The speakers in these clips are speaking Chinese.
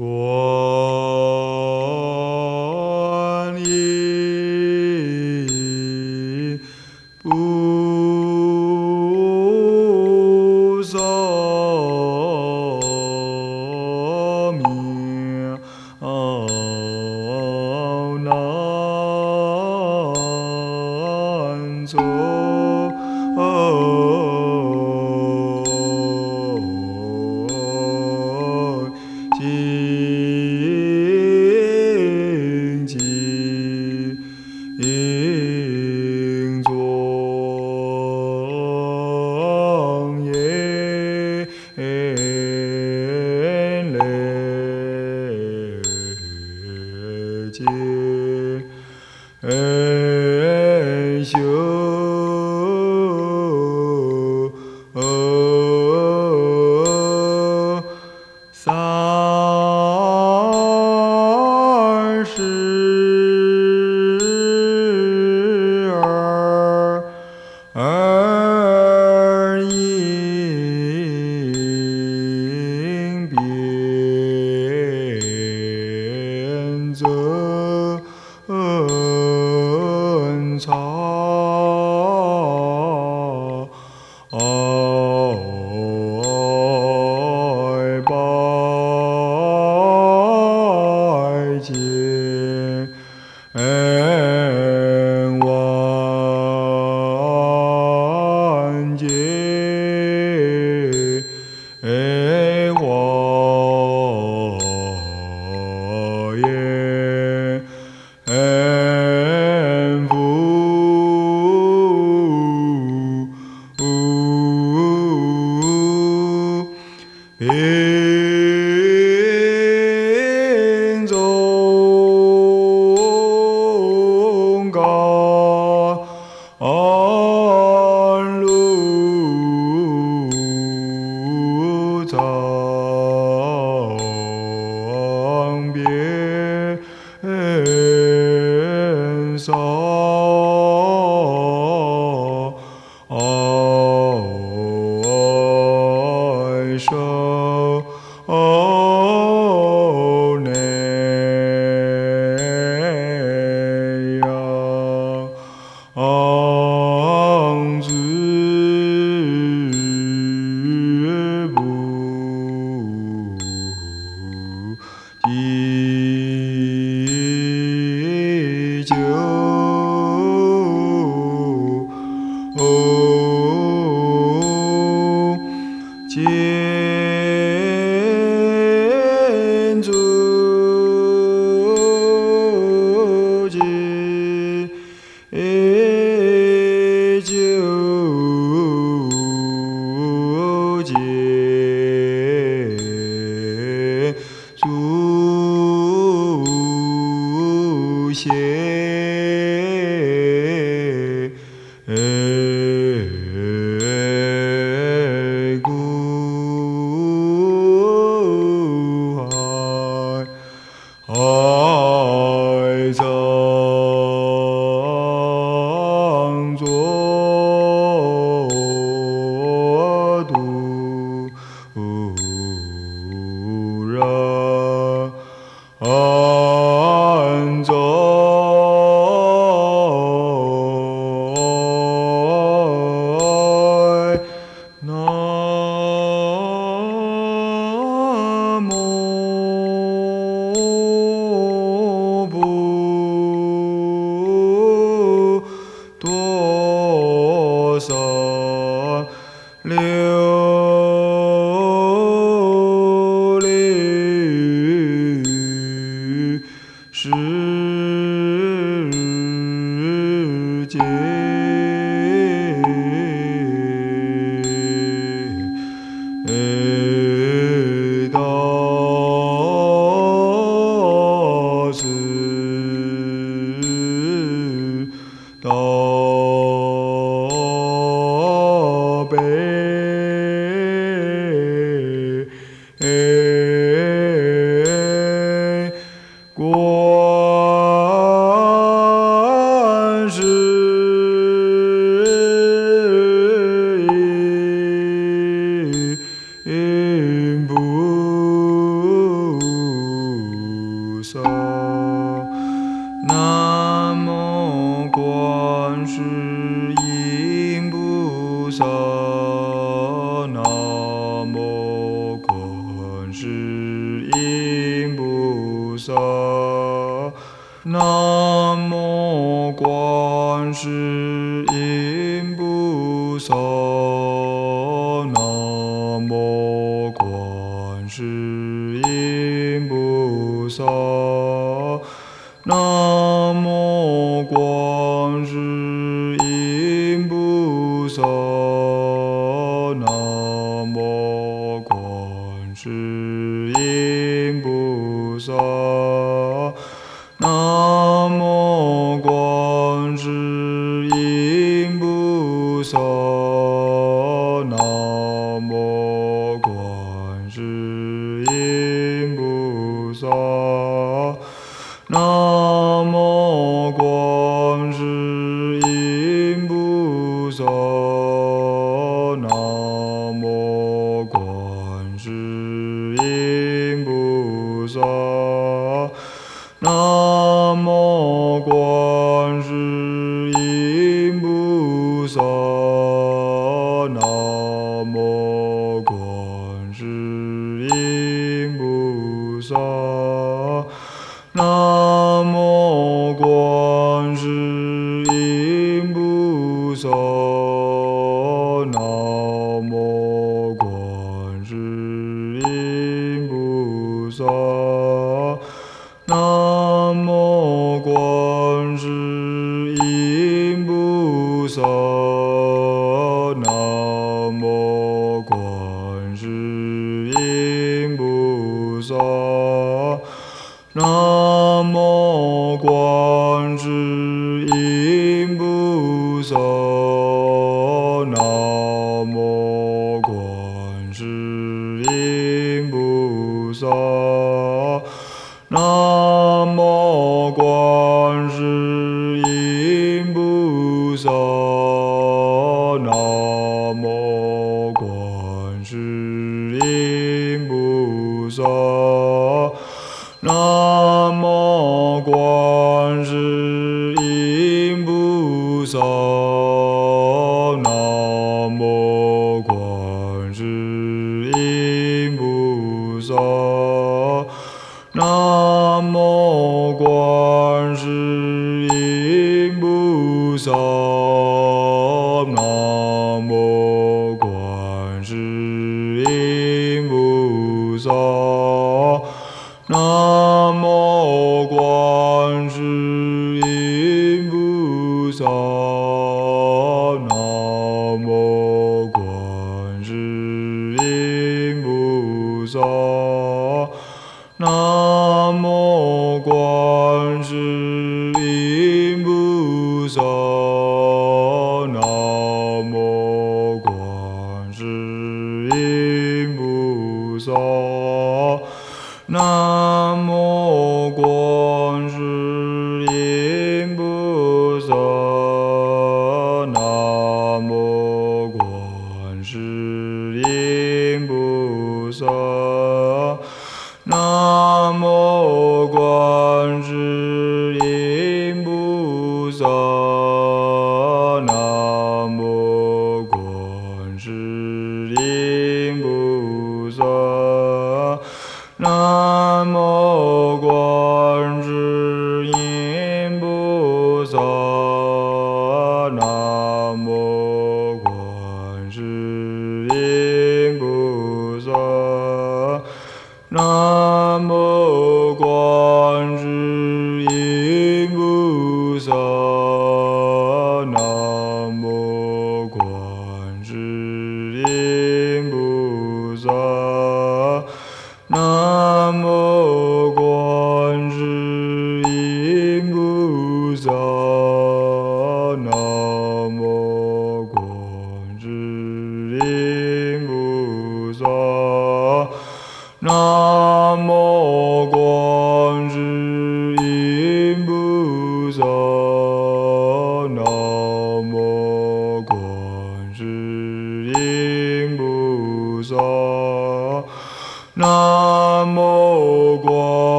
观うん。南 Hey. 那南无观世音菩萨南无观世音菩萨 Namo.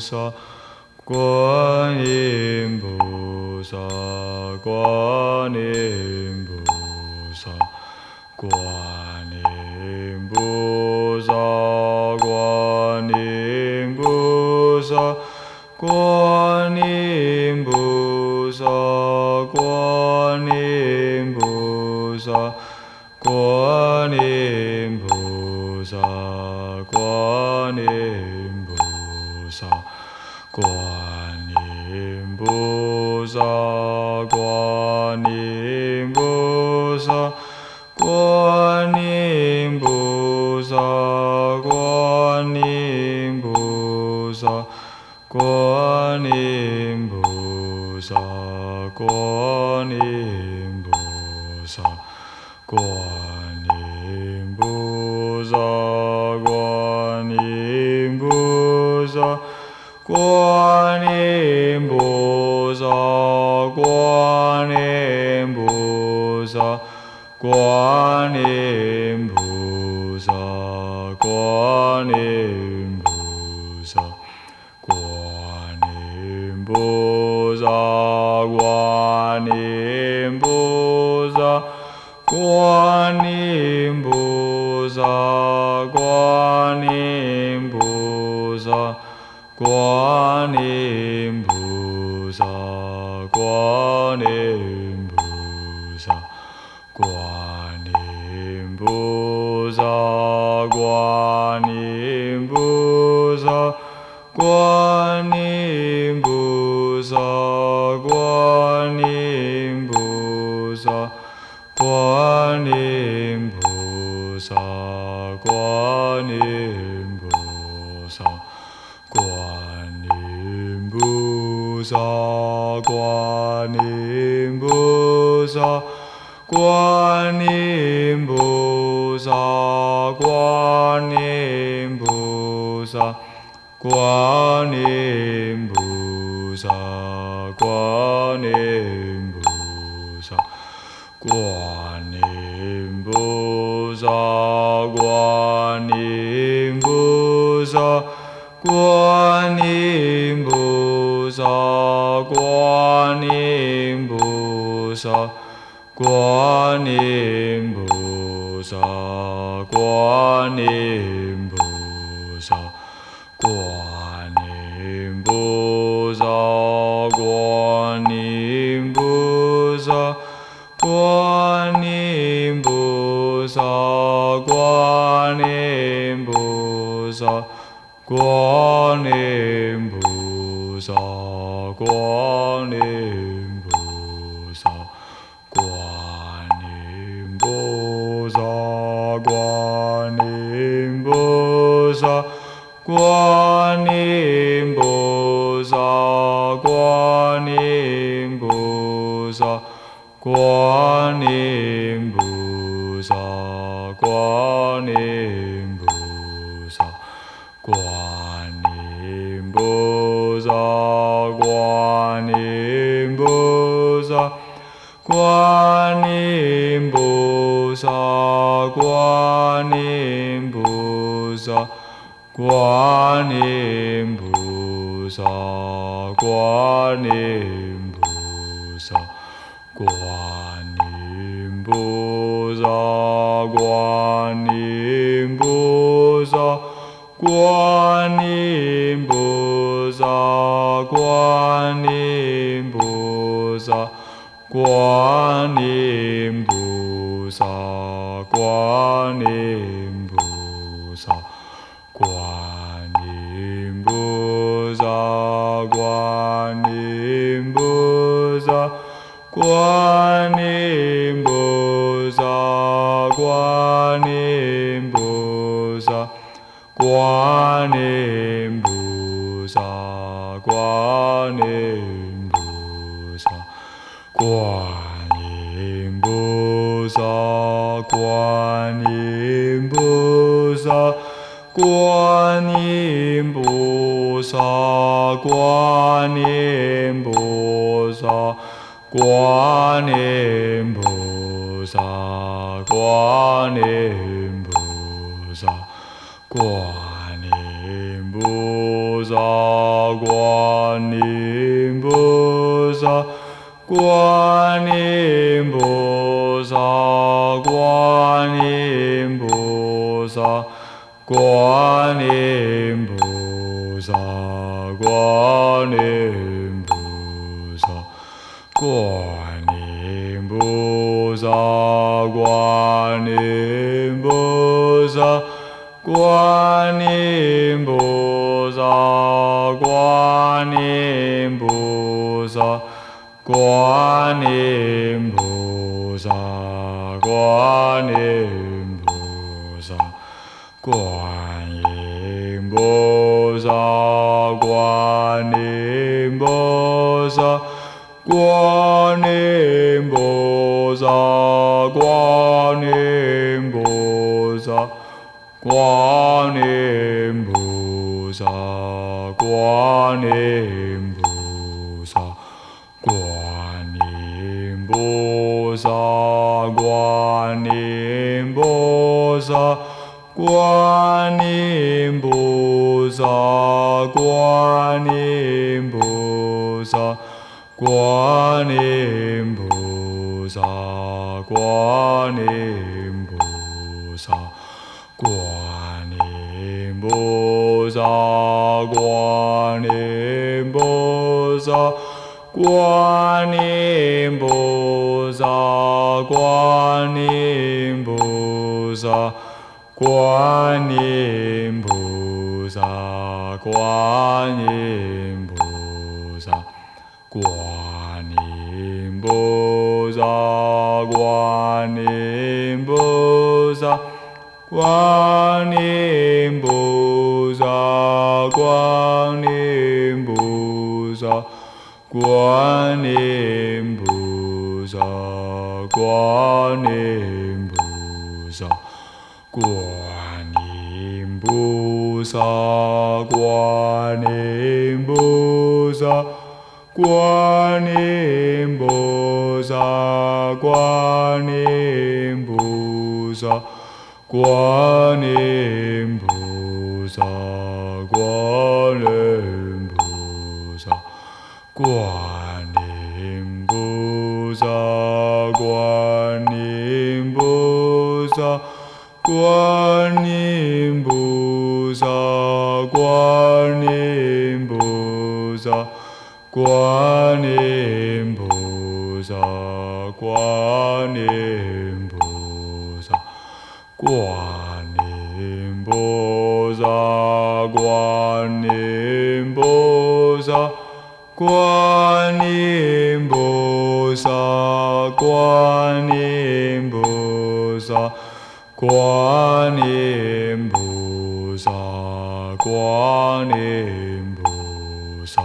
萨，观音菩萨，观音菩萨，观。观音菩萨观音菩萨观音菩萨观音菩萨观音菩萨观音观音菩萨，观音菩萨，观音菩萨，观音菩萨，观音菩萨，观音菩萨，观音菩萨，观音音菩萨，观音菩萨，观音菩萨，观音菩萨，观音菩萨，观音菩萨，观音菩萨，观音菩萨，菩萨，观音菩萨，观音菩萨，观音菩萨，观音观音菩萨，观音菩萨，观音菩萨，观音菩萨，观音菩萨，观音菩萨，观音菩萨。观音菩萨观音菩萨观音菩萨观音菩萨观音菩萨观音菩萨观音菩萨观音菩萨。观音菩萨观音菩萨观音菩萨观音菩萨观音菩萨观音菩萨观音菩萨观音观音菩萨观音菩萨观音菩萨观音菩萨观音菩萨观音菩萨观音菩萨观音菩萨。观音菩萨，观音菩萨，观音菩萨，观音菩萨，观音菩萨，观音菩萨，观音菩萨，观音菩萨。观音菩萨，观音菩萨，观音菩萨，观音菩萨，观音菩萨，观音菩萨，观音菩萨，观音观音菩萨，观音菩萨，观音菩萨，观音菩萨，观音菩萨，观音菩萨，观音菩萨。观音菩萨，观音菩萨，观音菩萨，观音菩萨，观音菩萨，观音菩萨，观音菩萨，观音菩萨。观音菩萨，观音菩萨，观音菩萨，观音菩萨，观音菩萨，观音菩萨，观音菩萨，观音。观音菩萨，观音菩萨，观音菩萨，观音菩萨，观音菩萨，观音菩萨，观音菩萨，观音菩萨。观音菩萨，观音菩萨，观音菩萨，观音菩萨，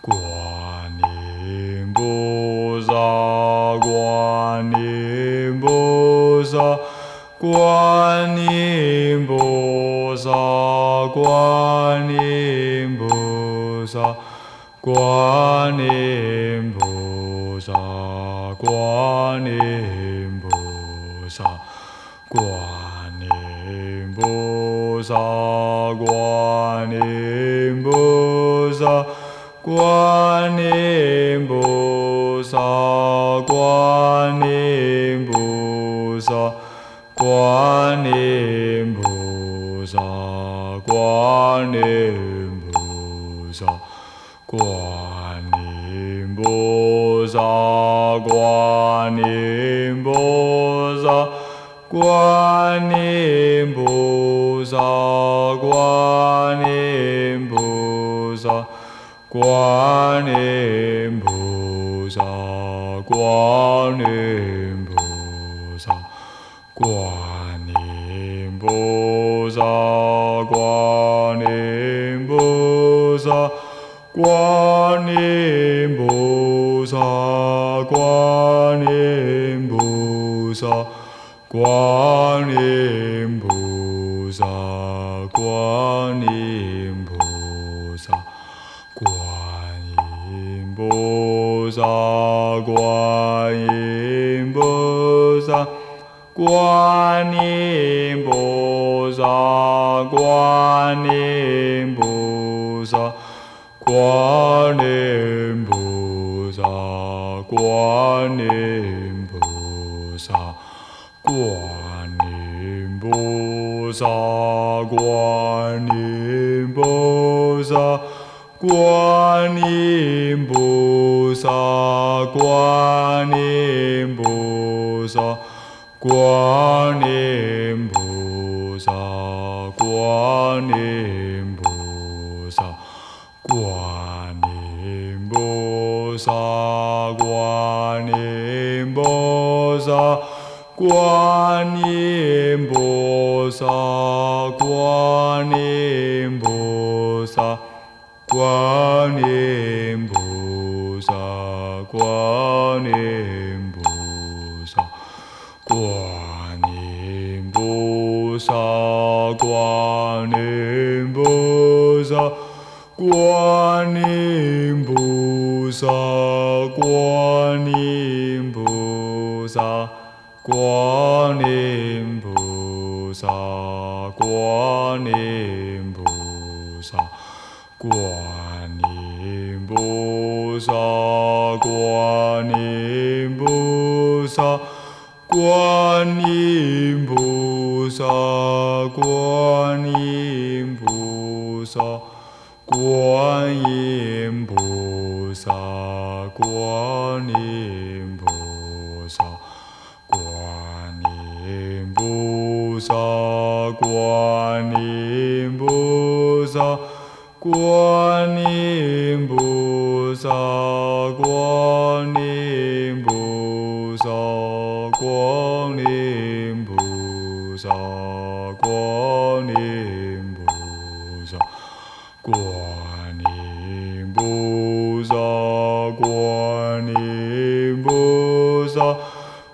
观音菩萨，观音菩萨，观音菩萨，观音菩萨。观音菩萨，观音菩萨，观音菩萨，观音菩萨，观音菩萨，观音菩萨，观音菩萨，观音菩萨。观音菩萨，观音菩萨，观音菩萨，观音菩萨，观音菩萨，观音菩萨，观音菩萨，观音菩萨。观音菩萨，观音菩萨，观音菩萨，观音菩萨，观音菩萨，观音菩萨，观音菩萨，观音菩萨。观音菩萨，观音菩萨，观音菩萨，观音菩萨，观音菩萨，观音菩萨，观音菩萨，观音萨，观音菩萨，观音菩萨，观音菩萨，观音菩萨，观音菩萨，观音菩萨，观音菩萨，观音菩萨，观音菩萨，观音菩萨，观音菩萨，观音菩萨，观音菩萨，观音菩萨，观音菩萨，观音菩萨，观音菩萨，观音菩萨，观音菩萨，观音菩萨，观音菩萨，观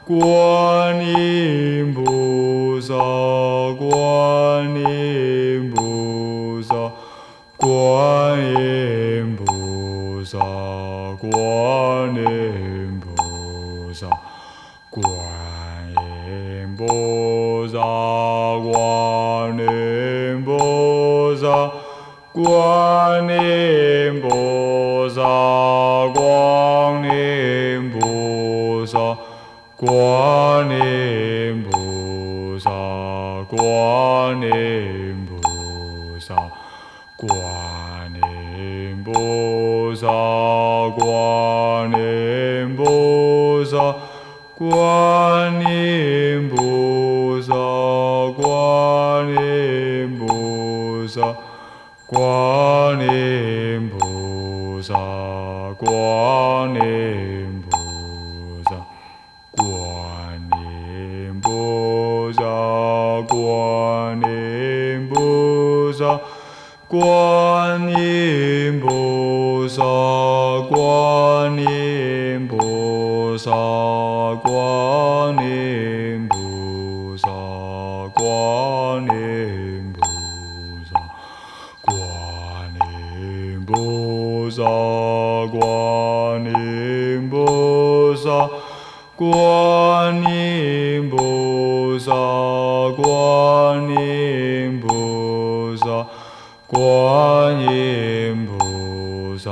观音菩萨，观音菩萨，观音菩萨，观音菩萨，观音菩萨，观音菩萨，观音菩萨，观音菩萨，观音菩萨，观音菩萨，观音菩萨，观音菩萨，观音菩萨，观音菩萨，观音观音菩萨观音菩萨观音菩萨观音菩萨观音菩萨观音菩萨观音菩萨观音观音菩萨，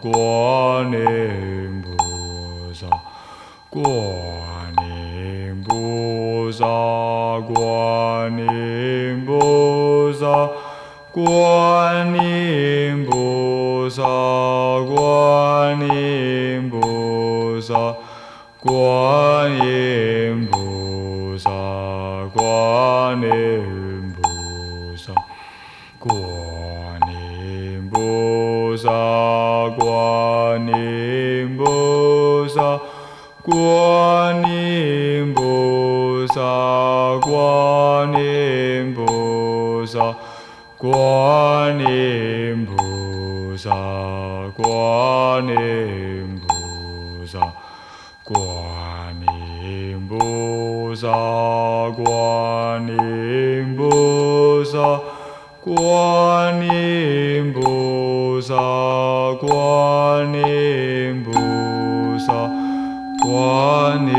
观音菩萨，观音菩萨，观音菩萨，观音菩萨，观音菩萨，观音菩萨，观音观音菩萨，观音菩萨，观音菩萨，观音菩萨，观音菩萨，观音菩萨，观音菩萨，观音菩萨，观音菩萨，观音